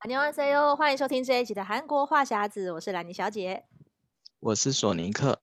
안녕하세요，欢迎收听这一集的韩国话匣子，我是兰妮小姐，我是索尼克。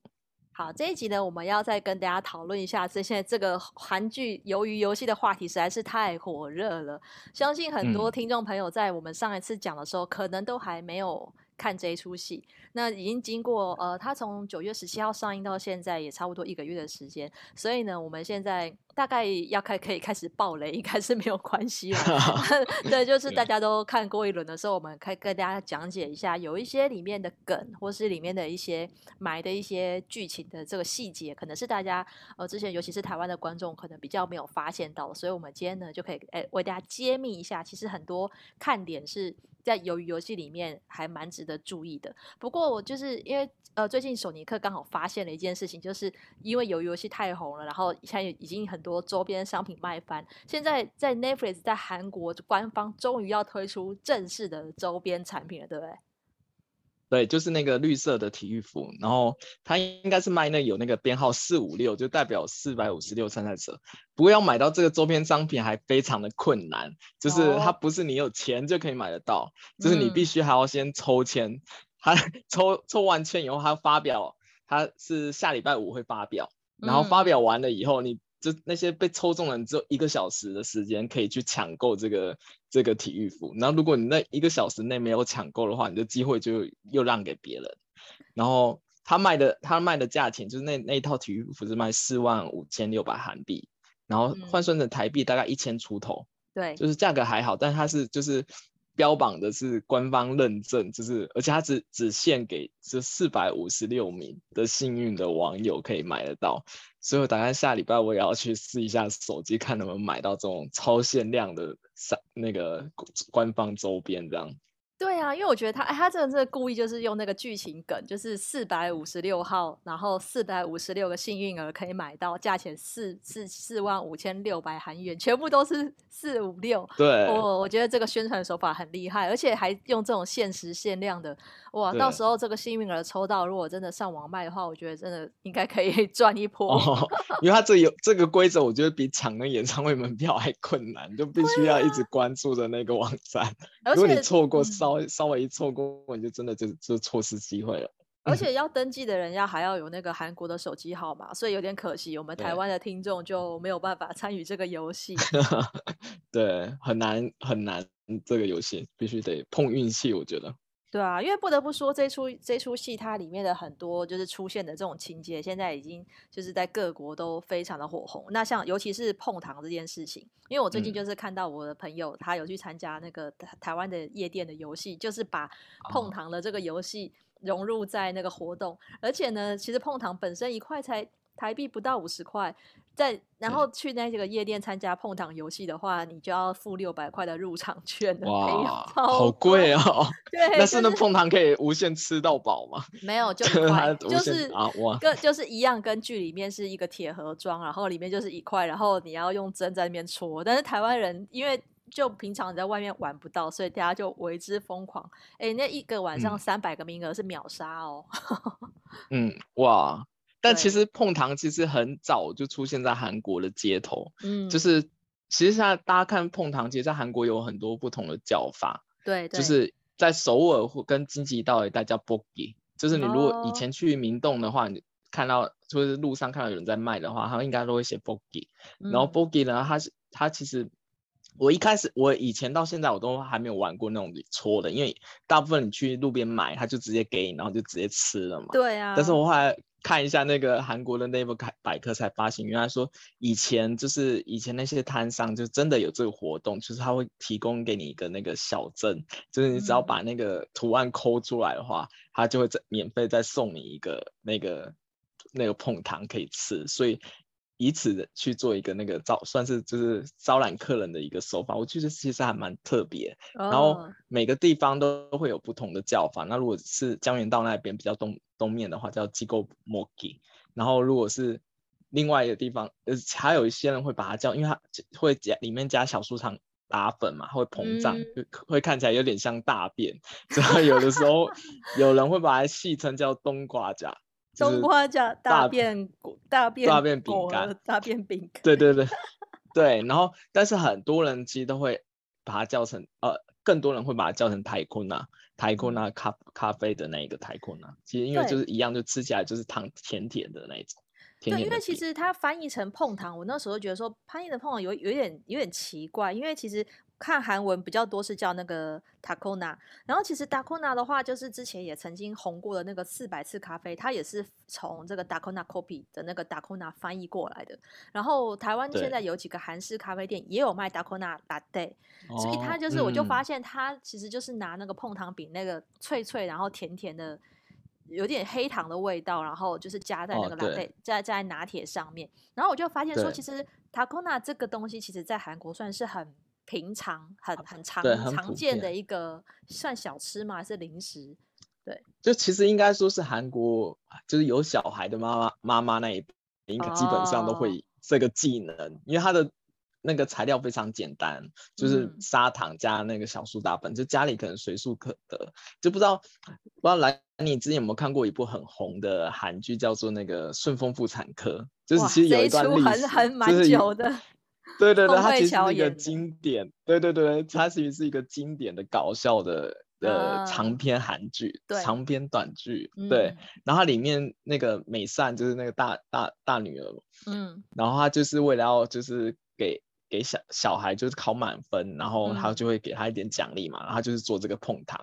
好，这一集呢，我们要再跟大家讨论一下，这现在这个韩剧鱿鱼游戏的话题实在是太火热了，相信很多听众朋友在我们上一次讲的时候，嗯、可能都还没有。看这一出戏，那已经经过呃，他从九月十七号上映到现在也差不多一个月的时间，所以呢，我们现在 大概要开可以开始爆雷，应该是没有关系了。对，就是大家都看过一轮的时候，我们可以跟大家讲解一下，有一些里面的梗，或是里面的一些埋的一些剧情的这个细节，可能是大家呃之前尤其是台湾的观众可能比较没有发现到，所以我们今天呢就可以诶为大家揭秘一下，其实很多看点是。在鱿鱼游戏里面还蛮值得注意的。不过我就是因为呃最近索尼克刚好发现了一件事情，就是因为鱿鱼游戏太红了，然后现在已经很多周边商品卖翻。现在在 Netflix 在韩国官方终于要推出正式的周边产品了，对不对？对，就是那个绿色的体育服，然后它应该是卖那有那个编号四五六，就代表四百五十六参赛者。不过要买到这个周边商品还非常的困难，就是它不是你有钱就可以买得到，哦、就是你必须还要先抽签，他、嗯、抽抽完签以后，他发表，他是下礼拜五会发表，然后发表完了以后，你就那些被抽中的人只有一个小时的时间可以去抢购这个。这个体育服，然后如果你那一个小时内没有抢购的话，你的机会就又让给别人。然后他卖的他卖的价钱就是那那一套体育服是卖四万五千六百韩币，然后换算成台币大概一千出头。对、嗯，就是价格还好，但它是就是标榜的是官方认证，就是而且它只只限给这四百五十六名的幸运的网友可以买得到。所以我打算下礼拜我也要去试一下手机，看能不能买到这种超限量的三那个官方周边这样。对啊，因为我觉得他，哎，他真的是故意就是用那个剧情梗，就是四百五十六号，然后四百五十六个幸运儿可以买到，价钱四四四万五千六百韩元，全部都是 四五六。对，我我觉得这个宣传手法很厉害，而且还用这种限时限量的，哇，到时候这个幸运儿抽到，如果真的上网卖的话，我觉得真的应该可以 赚一波。哦，因为他这有这个规则，我觉得比抢那演唱会门票还困难，就必须要一直关注着那个网站，啊、如果你错过上。稍微稍微一错过，你就真的就就错失机会了。而且 要登记的人要还要有那个韩国的手机号码，所以有点可惜，我们台湾的听众就没有办法参与这个游戏。对，很难很难，这个游戏必须得碰运气，我觉得。对啊，因为不得不说，这出这出戏它里面的很多就是出现的这种情节，现在已经就是在各国都非常的火红。那像尤其是碰糖这件事情，因为我最近就是看到我的朋友、嗯、他有去参加那个台湾的夜店的游戏，就是把碰糖的这个游戏融入在那个活动，哦、而且呢，其实碰糖本身一块才台币不到五十块。在然后去那几个夜店参加碰糖游戏的话，你就要付六百块的入场券。哇，好贵哦！对，但是那碰糖可以无限吃到饱吗？没有，就就是啊哇，跟就是一样，跟剧里面是一个铁盒装，然后里面就是一块，然后你要用针在那边戳。但是台湾人因为就平常你在外面玩不到，所以大家就为之疯狂。哎，那一个晚上三百个名额是秒杀哦。嗯，哇。但其实碰糖其实很早就出现在韩国的街头，嗯，就是其实现在大家看碰糖，其实在韩国有很多不同的叫法，对，就是在首尔或跟京畿道一带叫 bogi，就是你如果以前去明洞的话，哦、你看到就是路上看到有人在卖的话，他们应该都会写 bogi，然后 bogi 呢，它是它其实。我一开始，我以前到现在我都还没有玩过那种搓的，因为大部分你去路边买，他就直接给你，然后就直接吃了嘛。对啊。但是我后来看一下那个韩国的 Naver 百科才发现，原来说以前就是以前那些摊商就真的有这个活动，就是他会提供给你一个那个小镇，就是你只要把那个图案抠出来的话，他就会再免费再送你一个那个那个碰糖可以吃，所以。以此的去做一个那个招，算是就是招揽客人的一个手法，我觉得其实还蛮特别。Oh. 然后每个地方都会有不同的叫法。那如果是江原道那边比较东东面的话，叫机构摩吉。然后如果是另外一个地方，呃，还有一些人会把它叫，因为它会加里面加小树糖打粉嘛，会膨胀，嗯、会看起来有点像大便。所以有的时候 有人会把它戏称叫冬瓜夹。冬瓜叫大便大便大便饼干大便饼干，对对对 对，然后但是很多人其实都会把它叫成呃更多人会把它叫成台坤啊，台坤啊咖咖啡的那一个台坤啊，其实因为就是一样，就吃起来就是糖甜甜的那一种。对，因为其实它翻译成碰糖，我那时候觉得说翻译的碰糖有有点有点奇怪，因为其实。看韩文比较多是叫那个 Dalgona，然后其实 Dalgona 的话，就是之前也曾经红过的那个四百次咖啡，它也是从这个 Dalgona Coffee 的那个 Dalgona 翻译过来的。然后台湾现在有几个韩式咖啡店也有卖 Dalgona Latte，所以它就是我就发现它其实就是拿那个碰糖饼那个脆脆然后甜甜的，有点黑糖的味道，然后就是加在那个 Latte，加在拿铁上面。然后我就发现说，其实 Dalgona 这个东西，其实在韩国算是很。平常很很常常见的一个算小吃吗？还是零食？对，就其实应该说是韩国，就是有小孩的妈妈妈妈那一辈，应该基本上都会这个技能，哦、因为它的那个材料非常简单，就是砂糖加那个小苏打粉，嗯、就家里可能随处可得。就不知道不知道来，你之前有没有看过一部很红的韩剧，叫做那个《顺丰妇产科》，就是其实有一段历史，很很蛮久的。对 对对，它其实是一个经典，对对对，它其实是一个经典的搞笑的呃长篇韩剧，对长篇短剧，对。嗯、然后它里面那个美善就是那个大大大女儿，嗯，然后她就是为了要就是给给小小孩就是考满分，然后她就会给他一点奖励嘛，然后他就是做这个碰糖。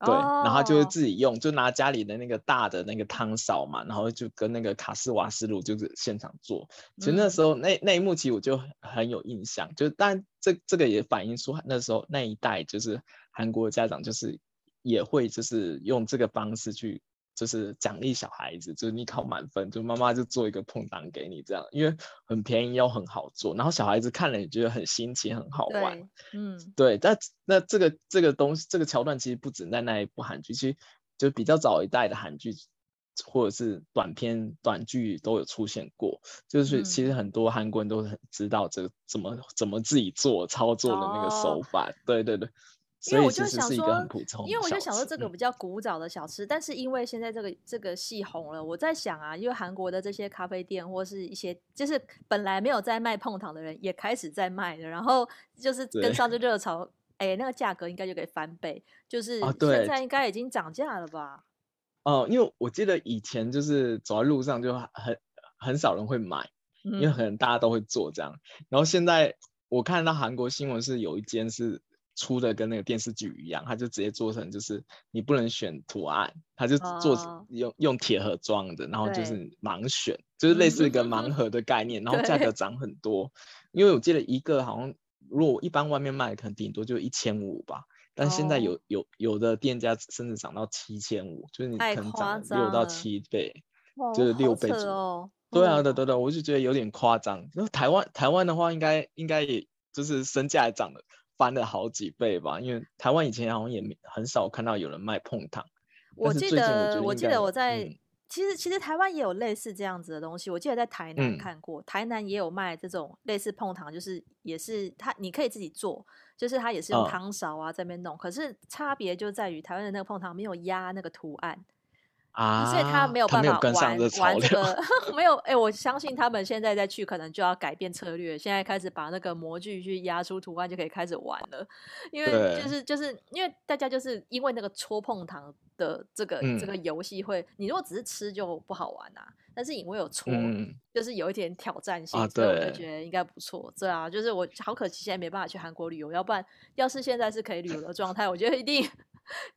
对，然后他就会自己用，就拿家里的那个大的那个汤勺嘛，然后就跟那个卡斯瓦斯炉就是现场做。其实那时候那那一幕其实我就很有印象，就但这这个也反映出那时候那一代就是韩国家长就是也会就是用这个方式去。就是奖励小孩子，就是你考满分，就妈妈就做一个碰糖给你这样，因为很便宜又很好做，然后小孩子看了也觉得很新奇，很好玩。嗯，对。但那这个这个东西，这个桥段其实不止在那一部韩剧，其实就比较早一代的韩剧或者是短片短剧都有出现过。就是其实很多韩国人都很知道这个怎么怎么自己做操作的那个手法。哦、对对对。因为我就想说，因为我就想说这个比较古早的小吃，嗯、但是因为现在这个这个戏红了，我在想啊，因为韩国的这些咖啡店或是一些就是本来没有在卖碰糖的人也开始在卖了，然后就是跟上这热潮，哎、欸，那个价格应该就可以翻倍，就是现在应该已经涨价了吧？哦、呃，因为我记得以前就是走在路上就很很少人会买，嗯、因为可能大家都会做这样，然后现在我看到韩国新闻是有一间是。出的跟那个电视剧一样，他就直接做成就是你不能选图案，他就做、oh. 用用铁盒装的，然后就是盲选，就是类似一个盲盒的概念，然后价格涨很多。因为我记得一个好像如果一般外面卖可能顶多就一千五吧，但现在有、oh. 有有的店家甚至涨到七千五，就是你可能涨六到七倍，就是六倍左右。哦、对啊，对对对，我就觉得有点夸张。然后台湾台湾的话应，应该应该也就是身价也涨了。翻了好几倍吧，因为台湾以前好像也很少看到有人卖碰糖。我记得，我记得我在，嗯、其实其实台湾也有类似这样子的东西。我记得在台南看过，嗯、台南也有卖这种类似碰糖，就是也是它你可以自己做，就是它也是用汤勺啊在那边弄，嗯、可是差别就在于台湾的那个碰糖没有压那个图案。啊，所以他没有办法玩玩这个，没有哎、欸，我相信他们现在再去可能就要改变策略，现在开始把那个模具去压出图案就可以开始玩了，因为就是就是因为大家就是因为那个戳碰糖的这个、嗯、这个游戏会，你如果只是吃就不好玩啊，但是因为有戳，嗯、就是有一点挑战性，啊、所以我就觉得应该不错。对啊，就是我好可惜现在没办法去韩国旅游，要不然要是现在是可以旅游的状态，我觉得一定。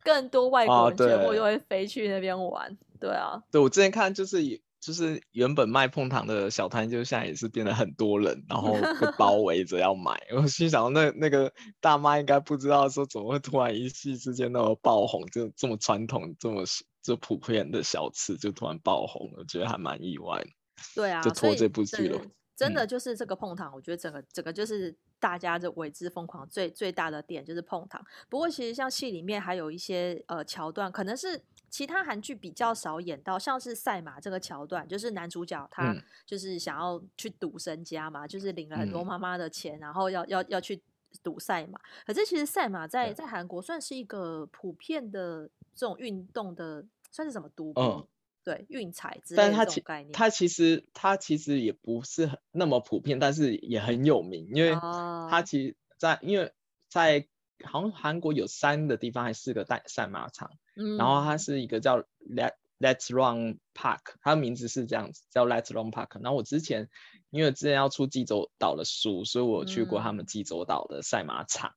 更多外国人全部就会飞去那边玩，对啊。对，我之前看就是就是原本卖碰糖的小摊，就现在也是变得很多人，然后被 包围着要买。我心想，那那个大妈应该不知道说怎么会突然一夕之间那么爆红，就这么传统、这么这普遍的小吃就突然爆红了，我觉得还蛮意外的。对啊，就拖这部剧了。真的就是这个碰糖，我觉得整个整个就是大家这为之疯狂最最大的点就是碰糖。不过其实像戏里面还有一些呃桥段，可能是其他韩剧比较少演到，像是赛马这个桥段，就是男主角他就是想要去赌身家嘛，嗯、就是领了很多妈妈的钱，然后要要要去赌赛马。可是其实赛马在在韩国算是一个普遍的这种运动的，算是什么赌对运彩之类的概念，它其实它其实也不是很那么普遍，但是也很有名，因为它其实在因为在好像韩国有三个地方还是四个赛赛马场，嗯，然后它是一个叫 Let Let's Run Park，它的名字是这样子，叫 Let's Run Park。然后我之前因为之前要出济州岛的书，所以我去过他们济州岛的赛马场。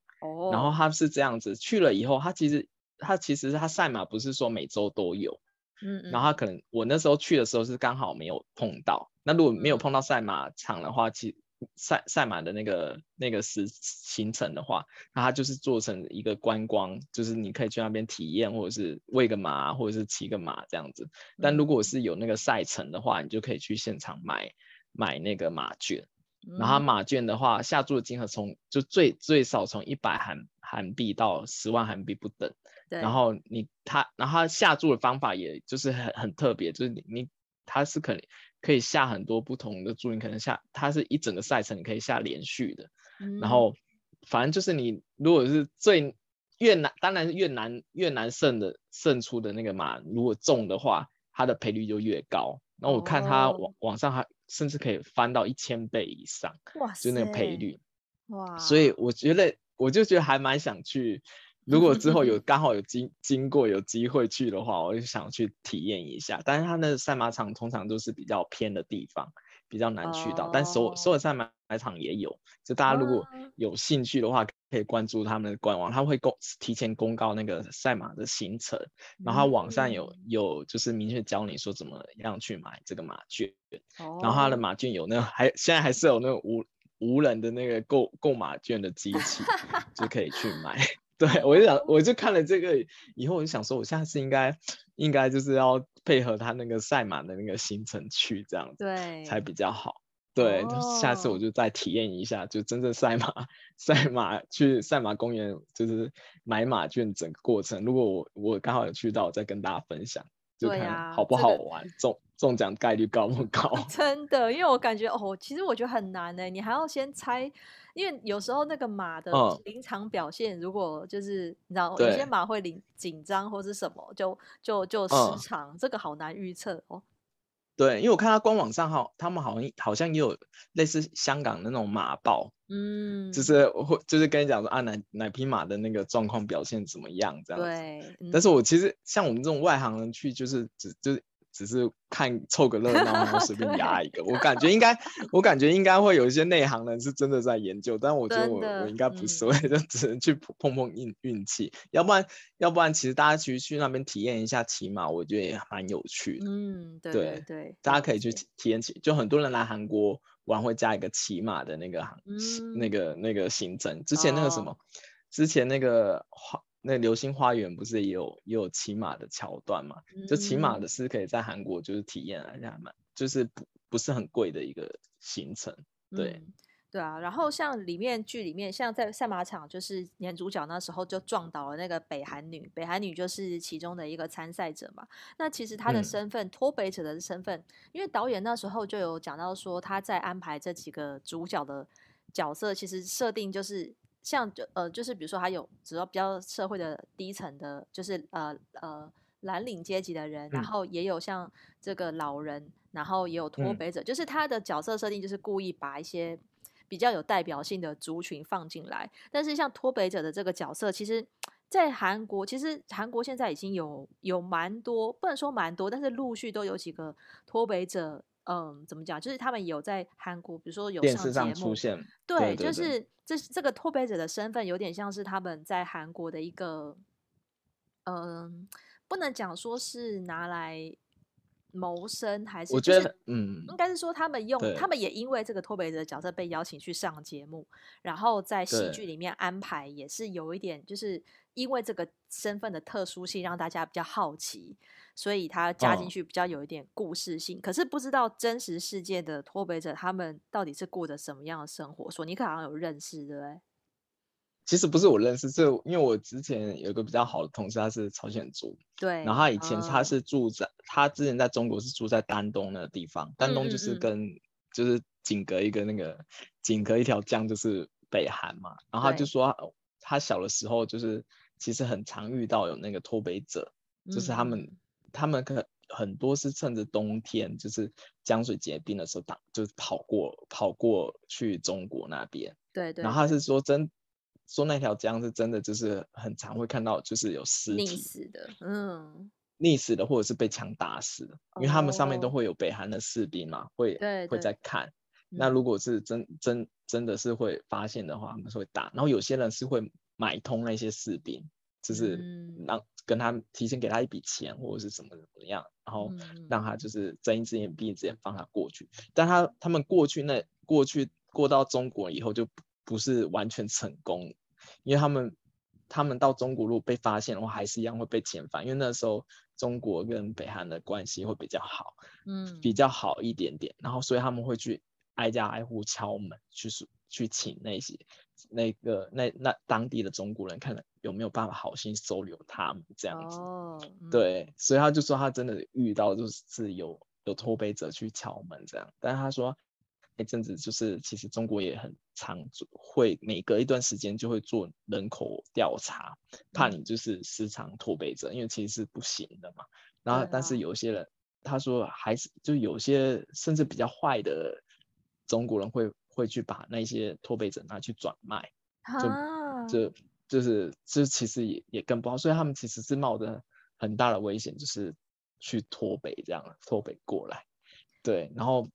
然后它是这样子，去了以后，它其实它其实它赛马不是说每周都有，嗯，嗯，然后他可能我那时候去的时候是刚好没有碰到。那如果没有碰到赛马场的话，其赛赛马的那个那个时行程的话，那它就是做成一个观光，就是你可以去那边体验，或者是喂个马，或者是骑个马这样子。但如果是有那个赛程的话，你就可以去现场买买那个马券。然后马券的话，下注的金额从就最最少从一百韩韩币到十万韩币不等。对。然后你他，然后他下注的方法也就是很很特别，就是你你他是可能。可以下很多不同的注，你可能下它是一整个赛程，你可以下连续的。嗯、然后反正就是你如果是最越难，当然是越难越难胜的胜出的那个马，如果中的话，它的赔率就越高。然后我看它网、哦、网上还甚至可以翻到一千倍以上，哇，就那个赔率。哇，所以我觉得我就觉得还蛮想去。如果之后有 刚好有经经过有机会去的话，我就想去体验一下。但是它那个赛马场通常都是比较偏的地方，比较难去到。Oh. 但所所有赛马场也有，就大家如果有兴趣的话，可以关注他们的官网，他会公提前公告那个赛马的行程，然后他网上有有就是明确教你说怎么样去买这个马券。Oh. 然后他的马券有那个还现在还是有那个无无人的那个购购马券的机器，就可以去买。对，我就想，我就看了这个以后，我就想说，我下次应该应该就是要配合他那个赛马的那个行程去这样子，对，才比较好。对，哦、下次我就再体验一下，就真正赛马赛马去赛马公园，就是买马券整个过程。如果我我刚好有去到，我再跟大家分享，就看好不好玩，中中奖概率高不高？真的，因为我感觉哦，其实我觉得很难呢，你还要先猜。因为有时候那个马的临场表现，如果就是、嗯、你知道，有些马会紧紧张或是什么，就就就失常，嗯，这个好难预测哦。对，因为我看他官网上哈，他们好像好像也有类似香港那种马报，嗯，就是会就是跟你讲说啊哪哪匹马的那个状况表现怎么样这样子。对，嗯、但是我其实像我们这种外行人去，就是只就是。只是看凑个热闹，然后随便 压一个。我感觉应该，我感觉应该会有一些内行人是真的在研究，但我觉得我我应该不是，我、嗯、就只能去碰碰运运气。要不然，要不然其实大家其实去那边体验一下骑马，我觉得也蛮有趣的。嗯，对对，对，大家可以去体验骑，就很多人来韩国玩会加一个骑马的那个行、嗯，那个那个行程。之前那个什么，哦、之前那个那流星花园不是也有也有骑马的桥段嘛？就骑马的是可以在韩国就是体验一下嘛，就是不不是很贵的一个行程。对、嗯、对啊，然后像里面剧里面，像在赛马场，就是男主角那时候就撞倒了那个北韩女，北韩女就是其中的一个参赛者嘛。那其实她的身份，脱、嗯、北者的身份，因为导演那时候就有讲到说，他在安排这几个主角的角色，其实设定就是。像就呃就是比如说还有主要比较社会的低层的，就是呃呃蓝领阶级的人，然后也有像这个老人，然后也有脱北者，嗯，就是他的角色设定就是故意把一些比较有代表性的族群放进来。但是像脱北者的这个角色，其实，在韩国，其实韩国现在已经有有蛮多，不能说蛮多，但是陆续都有几个脱北者。嗯，怎么讲？就是他们有在韩国，比如说有上节目，电视上出现。对，对对对，就是这这个脱北者的身份，有点像是他们在韩国的一个，嗯，不能讲说是拿来谋生，还是我觉得，嗯，应该是说他们用，他们也因为这个脱北者的角色被邀请去上节目，然后在戏剧里面安排，也是有一点，就是因为这个身份的特殊性，让大家比较好奇。所以他加进去比较有一点故事性，哦、可是不知道真实世界的脱北者他们到底是过着什么样的生活。索尼克好像有认识，对不对？其实不是我认识，是因为我之前有一个比较好的同事，他是朝鲜族，对。然后他以前他是住在、嗯、他之前在中国是住在丹东那个地方，丹东就是跟嗯嗯嗯就是仅隔一个那个仅隔一条江就是北韩嘛。然后他就说他小的时候就是其实很常遇到有那个脱北者，就是他们。嗯他们可很多是趁着冬天，就是江水结冰的时候，打就是跑过跑过去中国那边。对对。然后他是说真说那条江是真的，就是很常会看到，就是有尸体溺死的，嗯，溺死的或者是被枪打死的，因为他们上面都会有北韩的士兵嘛，会对会在看。那如果是真真真的是会发现的话，他们是会打。然后有些人是会买通那些士兵，就是让跟他提前给他一笔钱或者是怎么怎么样，然后让他就是睁一只眼闭一只眼放他过去。但他他们过去那过去过到中国以后就不是完全成功，因为他们他们到中国如果被发现的话，还是一样会被遣返，因为那时候中国跟北韩的关系会比较好，嗯，比较好一点点。然后所以他们会去。挨家挨户敲门，去去请那些那个那那当地的中国人，看有没有办法好心收留他们这样子。哦嗯、对，所以他就说他真的遇到就是有有脱北者去敲门这样，但是他说那阵子就是其实中国也很常会每隔一段时间就会做人口调查，怕你就是时常脱北者，因为其实是不行的嘛。然后但是有些人他说还是就有些甚至比较坏的。中国人会会去把那些脱北者拿去转卖，就就就是这其实也也更不好，所以他们其实是冒着很大的危险，就是去脱北这样脱北过来，对，然后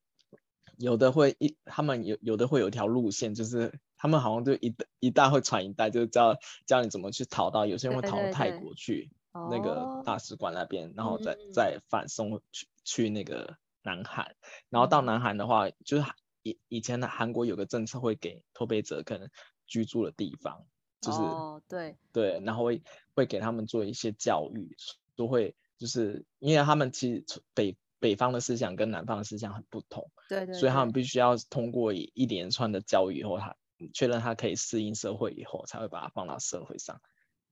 有的会一他们有有的会有一条路线，就是他们好像就一一代会传一代，就是教教你怎么去逃到，有些人会逃到泰国去那个大使馆那边，然后再再反送去去那个南韩，然后到南韩的话就是。以以前的韩国有个政策，会给脱北者可能居住的地方，就是、哦、对。对，然后会会给他们做一些教育，都会就是因为他们其实北北方的思想跟南方的思想很不同，对，对对，所以他们必须要通过一一连串的教育以后，他确认他可以适应社会以后，才会把他放到社会上。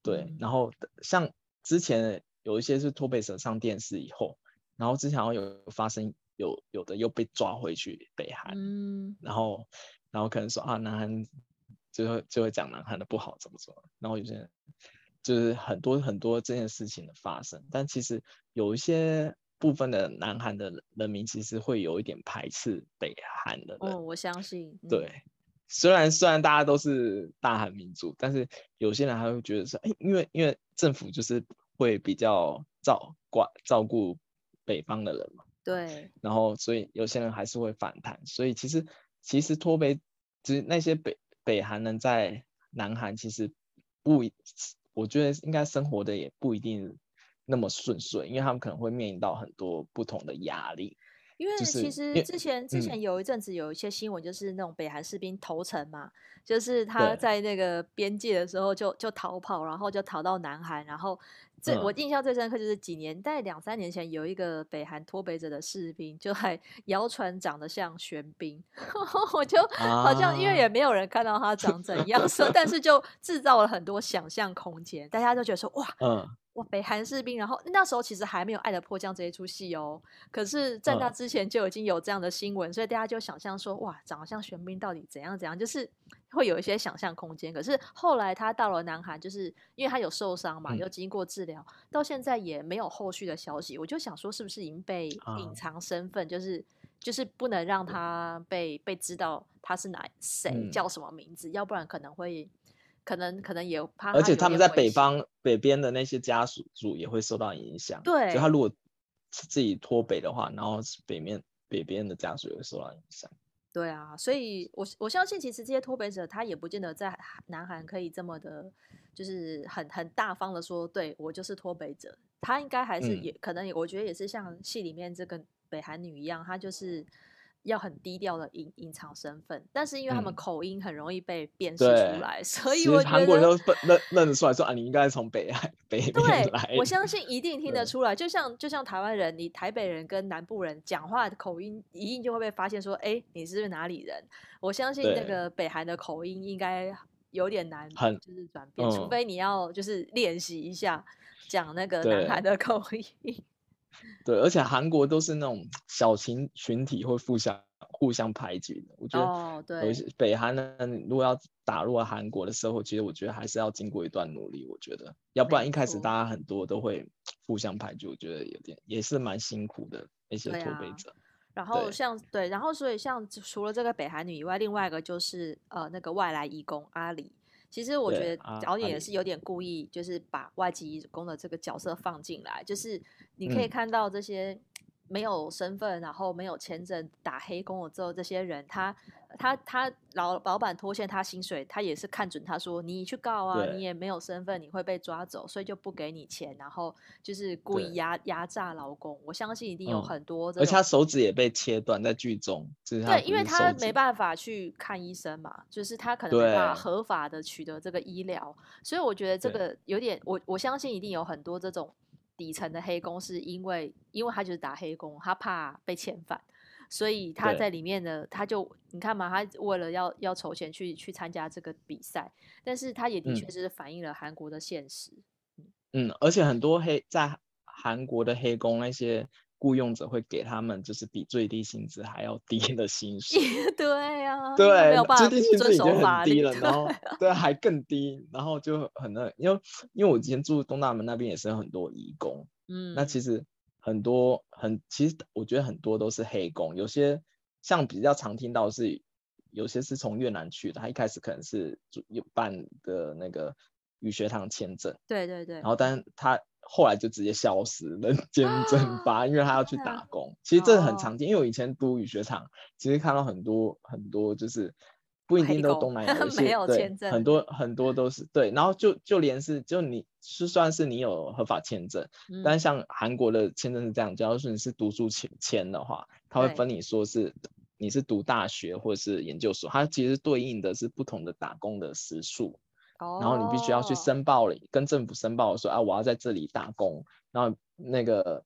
对，嗯、然后像之前有一些是托北者上电视以后，然后之前好像有发生。有有的又被抓回去北韩，嗯，然后然后可能说啊，南韩就会就会讲南韩的不好怎么怎么，然后有些人就是很多很多这件事情的发生，但其实有一些部分的南韩的人民其实会有一点排斥北韩的人，哦，我相信，嗯、对，虽然虽然大家都是大韩民族，但是有些人还会觉得说，哎，因为因为政府就是会比较照管照顾北方的人嘛。对，然后所以有些人还是会反弹，所以其实其实脱北，其实那些北北韩人在南韩其实不，我觉得应该生活的也不一定那么顺遂，因为他们可能会面临到很多不同的压力。因为其实之前之前有一阵子有一些新闻，就是那种北韩士兵投诚嘛，就是他在那个边界的时候就就逃跑，然后就逃到南韩，然后。最我印象最深刻就是几年，在两三年前有一个北韩脱北者的士兵，就还 谣传长得像玄彬，我就好像因为也没有人看到他长怎样，说但是就制造了很多想象空间，大家都觉得说哇，嗯，哇北韩士兵，然后那时候其实还没有《爱的迫降》这一出戏哦，可是在那之前就已经有这样的新闻，所以大家就想象说哇，长得像玄彬到底怎样怎样，就是。会有一些想象空间，可是后来他到了南韩，就是因为他有受伤嘛，又经过治疗，嗯、到现在也没有后续的消息。我就想说，是不是已经被隐藏身份，啊、就是就是不能让他被被知道他是哪谁、嗯、叫什么名字，要不然可能会可能可能也怕。而且他们在北方北边的那些家属主也会受到影响。对，就他如果自己脱北的话，然后北面北边的家属也会受到影响。对啊，所以我我相信，其实这些脱北者他也不见得在南韩可以这么的，就是很很大方的说，对我就是脱北者，他应该还是也、嗯、可能，我觉得也是像戏里面这个北韩女一样，她就是。要很低调的隐隐藏身份，但是因为他们口音很容易被辨识出来，嗯、所以我觉得韩国人都认认得出来说啊，你应该是从北海北。对，我相信一定听得出来，就像就像台湾人，你台北人跟南部人讲话的口音，一定就会被发现说，哎，你是哪里人？我相信那个北韩的口音应该有点难，就是转变，除非你要就是练习一下讲那个南韩的口音。对，而且韩国都是那种小群群体会互相互相排挤的。我觉得，有些北韩呢如果要打入韩国的时候，其实我觉得还是要经过一段努力。我觉得，要不然一开始大家很多都会互相排挤，我觉得有点也是蛮辛苦的那些脱北者。然后像对，对，然后所以像除了这个北韩女以外，另外一个就是呃那个外来义工阿里。其实我觉得导演也是有点故意，就是把外籍移工的这个角色放进来，就是你可以看到这些没有身份，然后没有签证打黑工了之后，这些人他。他他老老板拖欠他薪水，他也是看准他说，你去告啊，你也没有身份，你会被抓走，所以就不给你钱，然后就是故意压压榨劳工。我相信一定有很多、嗯，而且他手指也被切断在剧中，就是对，因为他没办法去看医生嘛，就是他可能没办法合法的取得这个医疗，所以我觉得这个有点，我我相信一定有很多这种底层的黑工，是因为因为他就是打黑工，他怕被遣返。所以他在里面呢，他就你看嘛，他为了要要筹钱去去参加这个比赛，但是他也的确是反映了韩国的现实。嗯，嗯，而且很多黑在韩国的黑工那些雇佣者会给他们就是比最低薪资还要低的薪水。对啊，对，最低薪资已经很低了，然后对还更低，然后就很那，因为因为我之前住东大门那边也是有很多移工，嗯，那其实。很多很，其实我觉得很多都是黑工，有些像比较常听到是，有些是从越南去的，他一开始可能是有办的那个语学堂签证，对对对，然后但是他后来就直接消失，人间蒸发，因为他要去打工。其实这很常见，因为我以前读语学堂，其实看到很多很多就是。不一定都东南亚 没有签证，对，很多很多都是对，然后就就连是就你是算是你有合法签证，嗯、但像韩国的签证是这样，假如说你是读书签签的话，他会分你说是你是读大学或者是研究所，它其实对应的是不同的打工的时数，哦，然后你必须要去申报了，跟政府申报说啊我要在这里打工，然后那个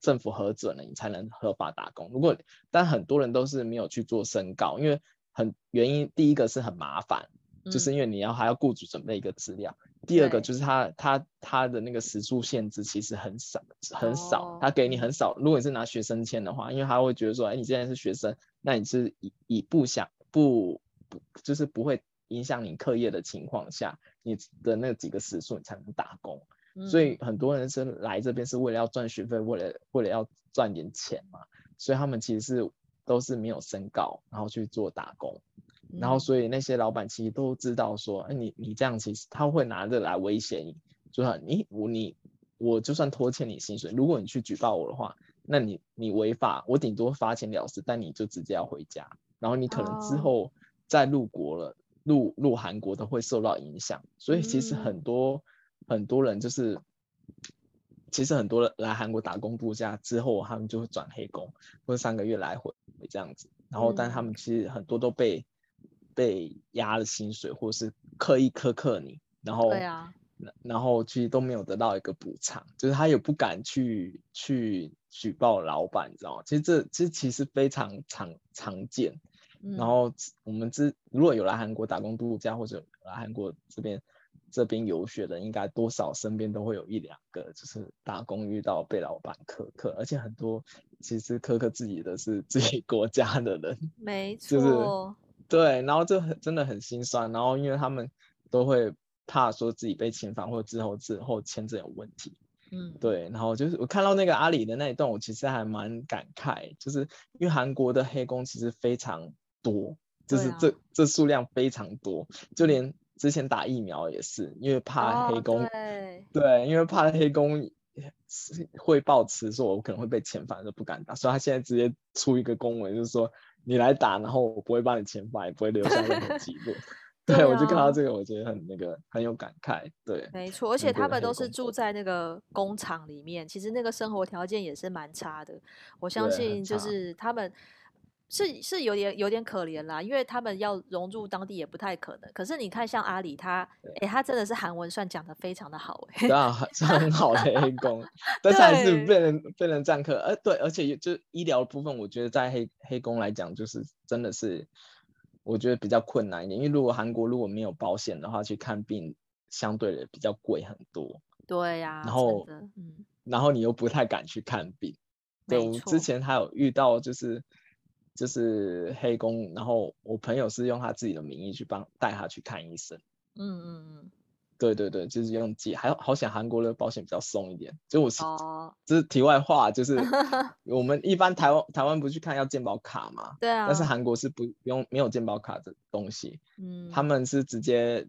政府核准了你才能合法打工。如果但很多人都是没有去做申告，因为。很原因，第一个是很麻烦，嗯，就是因为你要还要雇主准备一个资料。第二个就是他他他的那个时数限制其实很少很少，他给你很少。如果你是拿学生签的话，因为他会觉得说，哎，你现在是学生，那你是以以不想不不就是不会影响你课业的情况下，你的那几个时数你才能打工。嗯。所以很多人是来这边是为了要赚学费，为了为了要赚点钱嘛，所以他们其实是。都是没有申告，然后去做打工，嗯、然后所以那些老板其实都知道说，哎，你你这样其实他会拿着来威胁你，就说你我你我就算拖欠你薪水，如果你去举报我的话，那你你违法，我顶多罚钱了事，但你就直接要回家，然后你可能之后再入国了，入入韩国都会受到影响，所以其实很多、嗯、很多人就是。其实很多人来韩国打工度假之后，他们就会转黑工，或者三个月来回这样子。然后，但他们其实很多都被、嗯、被压了薪水，或是刻意苛刻你。然后，对啊，然后其实都没有得到一个补偿，就是他也不敢去去举报老板，你知道吗？其实这这其实非常常常见。嗯、然后我们之如果有来韩国打工度假，或者来韩国这边。这边游学的应该多少身边都会有一两个，就是打工遇到被老板苛刻，而且很多其实苛刻自己的是自己国家的人，没错，就是对，然后就很真的很心酸，然后因为他们都会怕说自己被遣返或之后之后签证有问题，嗯，对，然后就是我看到那个阿里的那一段，我其实还蛮感慨，就是因为韩国的黑工其实非常多，就是这、啊、这数量非常多，就连。之前打疫苗也是，因为怕黑工，哦、对，对，因为怕黑工会报辞说，我可能会被遣返，就不敢打。所以他现在直接出一个公文，就是说你来打，然后我不会帮你遣返，也不会留下任何记录。对，对、啊、我就看到这个，我觉得很那个很有感慨。对，没错，而且他们都是住在那个工厂里面，其实那个生活条件也是蛮差的。我相信就是他们。是是有点有点可怜啦，因为他们要融入当地也不太可能。可是你看，像阿里他，哎、欸，他真的是韩文算讲的非常的好，哎，对啊，是很好的黑 工，但是还是被人被人占客。呃，对，而且就医疗部分，我觉得在黑黑工来讲，就是真的是我觉得比较困难一点，因为如果韩国如果没有保险的话，去看病相对的比较贵很多。对呀、啊，然后嗯，然后你又不太敢去看病。对，我之前还有遇到就是。就是黑工，然后我朋友是用他自己的名义去帮带他去看医生。嗯嗯嗯，对对对，就是用借，还好想韩国的保险比较松一点。就我是，哦、这是题外话，就是 我们一般台湾台湾不去看要健保卡嘛？对啊。但是韩国是不不用没有健保卡的东西。嗯。他们是直接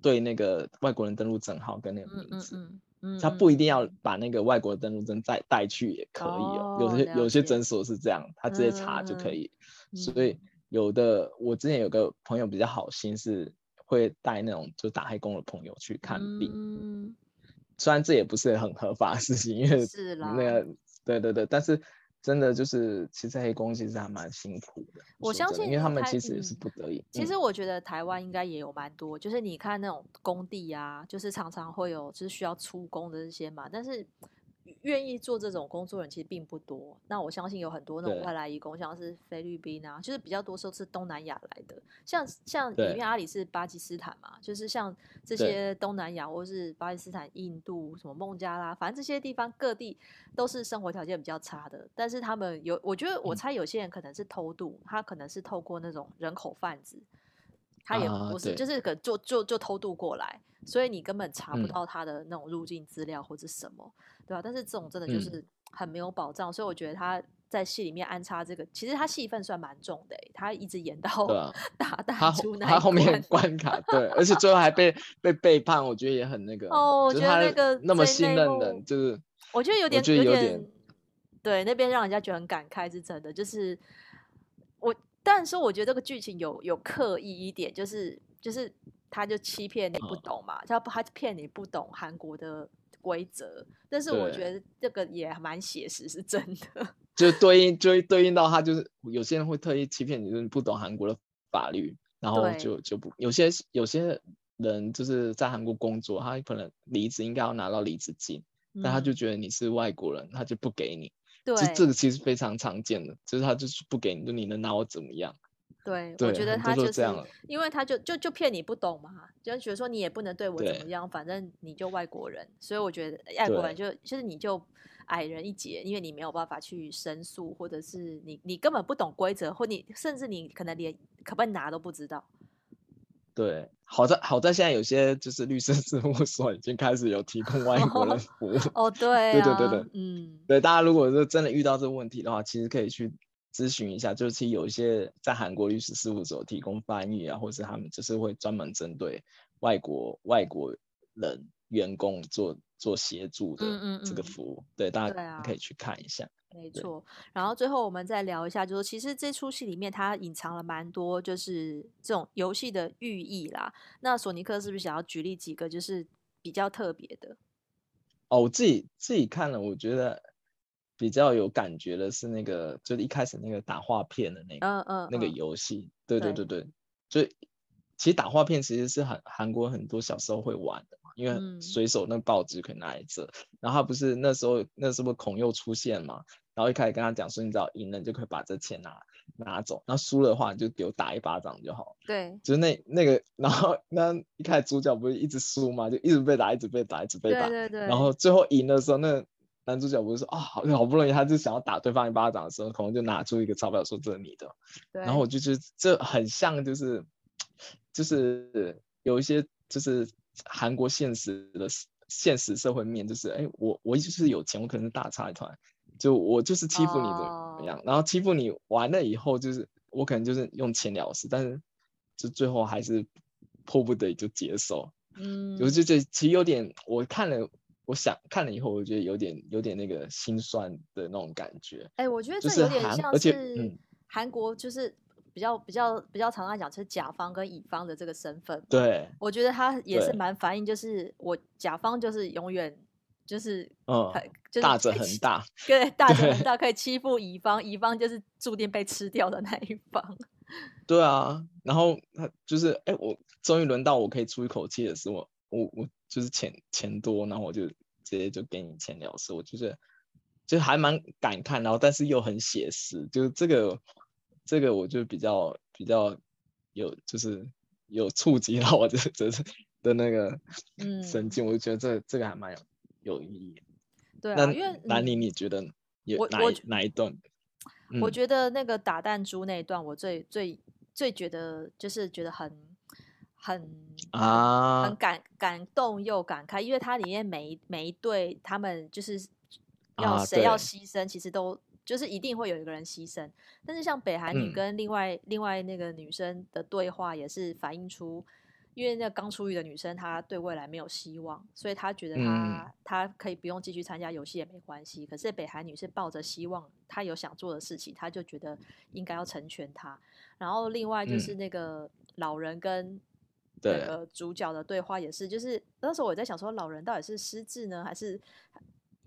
对那个外国人登录证号跟那个名字。嗯嗯嗯，他不一定要把那个外国的登录证再带去也可以哦。有些有些诊所是这样，他直接查就可以。所以有的我之前有个朋友比较好心，是会带那种就打黑工的朋友去看病。嗯，虽然这也不是很合法的事情，因为那个对对对，但是。真的就是，其实黑工其实还蛮辛苦的。我相信，因为他们其实也是不得已。嗯、其实我觉得台湾应该也有蛮多，就是你看那种工地啊，就是常常会有就是需要出工的这些嘛，但是。愿意做这种工作人其实并不多，那我相信有很多那种外来移工，像是菲律宾啊，就是比较多时候是东南亚来的，像像里面阿里是巴基斯坦嘛，就是像这些东南亚或是巴基斯坦、印度什么孟加拉，反正这些地方各地都是生活条件比较差的，但是他们有，我觉得我猜有些人可能是偷渡，他可能是透过那种人口贩子，他也不是，就是可就就就偷渡过来，所以你根本查不到他的那种入境资料或者什么。对啊，但是这种真的就是很没有保障，嗯、所以我觉得他在戏里面安插这个，其实他戏份算蛮重的，他一直演到 打打出那一关，他后面关卡，对，而且最后还被 被背叛，我觉得也很那个。哦，我觉得那个那么信任的，就是我觉得有点有点，对，那边让人家觉得很感慨，是真的。就是我，但是我觉得这个剧情有有刻意一点，就是就是他就欺骗你不懂嘛，他不他骗你不懂韩国的。规则，但是我觉得这个也蛮写实，是真的。就对应，就对应到他，就是有些人会特意欺骗你，就是不懂韩国的法律，然后就就不有些有些人就是在韩国工作，他可能离职应该要拿到离职金，嗯、但他就觉得你是外国人，他就不给你。对，这个其实非常常见的，就是他就是不给你，就你能拿我怎么样？对，我觉得他就是这样，因为他就就就骗你不懂嘛，就觉得说你也不能对我怎么样，反正你就外国人，所以我觉得外国人就就是你就矮人一截，因为你没有办法去申诉，或者是你你根本不懂规则，或你甚至你可能连可不可以拿都不知道。对，好在好在现在有些就是律师事务所已经开始有提供外国人服务。哦，对，对对对对，嗯，对，大家如果是真的遇到这个问题的话，其实可以去。咨询一下，就是其实有一些在韩国律师事务所提供翻译啊，或者是他们就是会专门针对外国外国人员工做做协助的这个服务，嗯嗯嗯对，大家可以去看一下。没错，然后最后我们再聊一下，就是其实这出戏里面它隐藏了蛮多，就是这种游戏的寓意啦。那索尼克是不是想要举例几个，就是比较特别的？哦，我自己自己看了，我觉得。比较有感觉的是那个，就是一开始那个打画片的那个，嗯嗯，那个游戏，对对对。对，就其实打画片其实是很韩国很多小时候会玩的嘛，因为随手那报纸可以拿来折，然后他不是那时候那时候孔侑出现嘛，然后一开始跟他讲说，你只要赢了你就可以把这钱拿拿走，然后输了的话你就给我打一巴掌就好，对，就是那那个，然后那一开始主角不是一直输嘛，就一直被打，一直被打，一直被打，对对对，然后最后赢的时候那。男主角不是说啊，好，好不容易，他就想要打对方一巴掌的时候，可能就拿出一个钞票说这是你的。对。然后我就觉得这很像，就是就是有一些就是韩国现实的现实社会面，就是哎，我我就是有钱，我可能是大财团，就我就是欺负你怎么样，哦、然后欺负你完了以后，就是我可能就是用钱了事，但是就最后还是迫不得已就接受。嗯。我就觉得其实有点，我看了。我想看了以后，我觉得有点有点那个心酸的那种感觉。哎、欸，我觉得这有点像是韩国，就是比较比较比较常常讲，就是甲方跟乙方的这个身份。对，我觉得他也是蛮反映，就是我甲方就是永远就是嗯，就是大者很大，对，大者很大可以欺负乙方，乙方就是注定被吃掉的那一方。对啊，然后他就是哎、欸，我终于轮到我可以出一口气的时候，我我。就是钱钱多，然后我就直接就给你钱了事。我就是就还蛮敢看，然后但是又很写实，就是这个这个我就比较比较有就是有触及到我这这的那个神经，嗯、我就觉得这这个还蛮有有意义。对啊，那因为兰妮你觉得有哪一哪一段？我觉得那个打弹珠那一段，我最最最觉得就是觉得很。很啊，很感感动又感慨，因为它里面每一每一对他们就是要谁要牺牲，其实都就是一定会有一个人牺牲。但是像北韩女跟另外、嗯、另外那个女生的对话，也是反映出因为那刚出狱的女生她对未来没有希望，所以她觉得她她、嗯、可以不用继续参加游戏也没关系。可是北韩女是抱着希望，她有想做的事情，她就觉得应该要成全她。然后另外就是那个老人跟那个主角的对话也是，就是那时候我在想说，老人到底是失智呢，还是？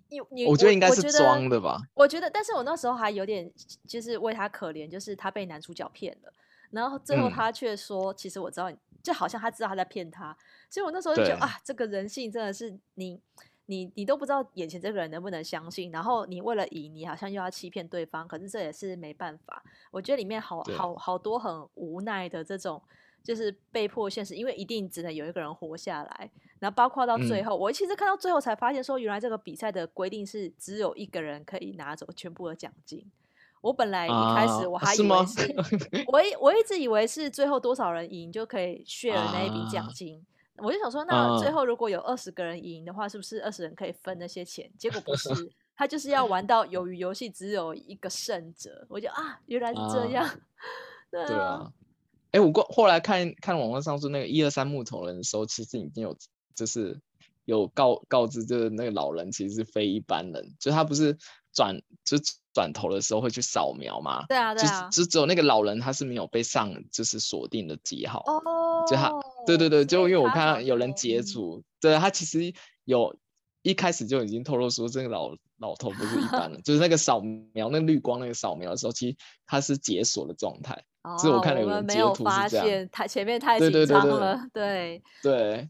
你你我觉得应该是装的吧。我觉得，但是我那时候还有点就是为他可怜，就是他被男主角骗了，然后最后他却说，嗯、其实我知道，就好像他知道他在骗他，所以我那时候就觉得啊，这个人性真的是你你你都不知道眼前这个人能不能相信，然后你为了赢，你好像又要欺骗对方，可是这也是没办法。我觉得里面好好好多很无奈的这种。就是被迫现实，因为一定只能有一个人活下来。然后包括到最后，嗯、我其实看到最后才发现，说原来这个比赛的规定是只有一个人可以拿走全部的奖金。我本来一开始我还以为是，是 我一我一直以为是最后多少人赢就可以 share 那一笔奖金。啊、我就想说，那最后如果有二十个人赢的话，是不是二十人可以分那些钱？结果不是，他就是要玩到由于游戏只有一个胜者。我就啊，原来是这样。啊对啊。对啊哎，我过后来看看网络上说那个一二三木头人的时候，其实已经有就是有告告知，就是那个老人其实是非一般人，就他不是转就转头的时候会去扫描嘛？对啊，对啊，就只有那个老人他是没有被上就是锁定的记号哦，就他对对对，就因为我看到有人截图，对他其实有一开始就已经透露说这个老老头不是一般的，就是那个扫描那绿光那个扫描的时候，其实他是解锁的状态。是我看了有人截图是这样，哦、我们没有发现太前面太紧张了，对对对，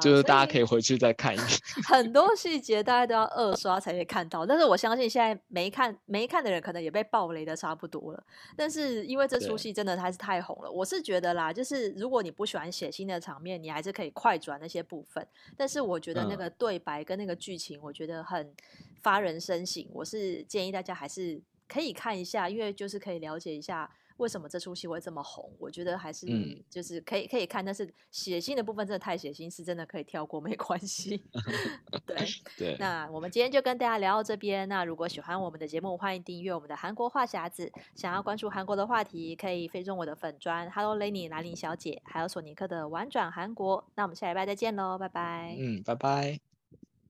就是大家可以回去再看一遍。很多细节大家都要二刷才可以看到，但是我相信现在没看没看的人可能也被暴雷的差不多了。但是因为这出戏真的还是太红了，我是觉得啦，就是如果你不喜欢血腥的场面，你还是可以快转那些部分。但是我觉得那个对白跟那个剧情，我觉得很发人深省。我是建议大家还是可以看一下，因为就是可以了解一下。为什么这出戏会这么红？我觉得还是就是可以可以看，但是血腥的部分真的太血腥，是真的可以跳过，没关系。对 对。那我们今天就跟大家聊到这边。那如果喜欢我们的节目，欢迎订阅我们的韩国话匣子。想要关注韩国的话题，可以飞中我的粉砖 Hello Lenny 兰玲小姐，还有索尼克的玩转韩国。那我们下礼拜再见喽，拜拜。嗯，拜拜。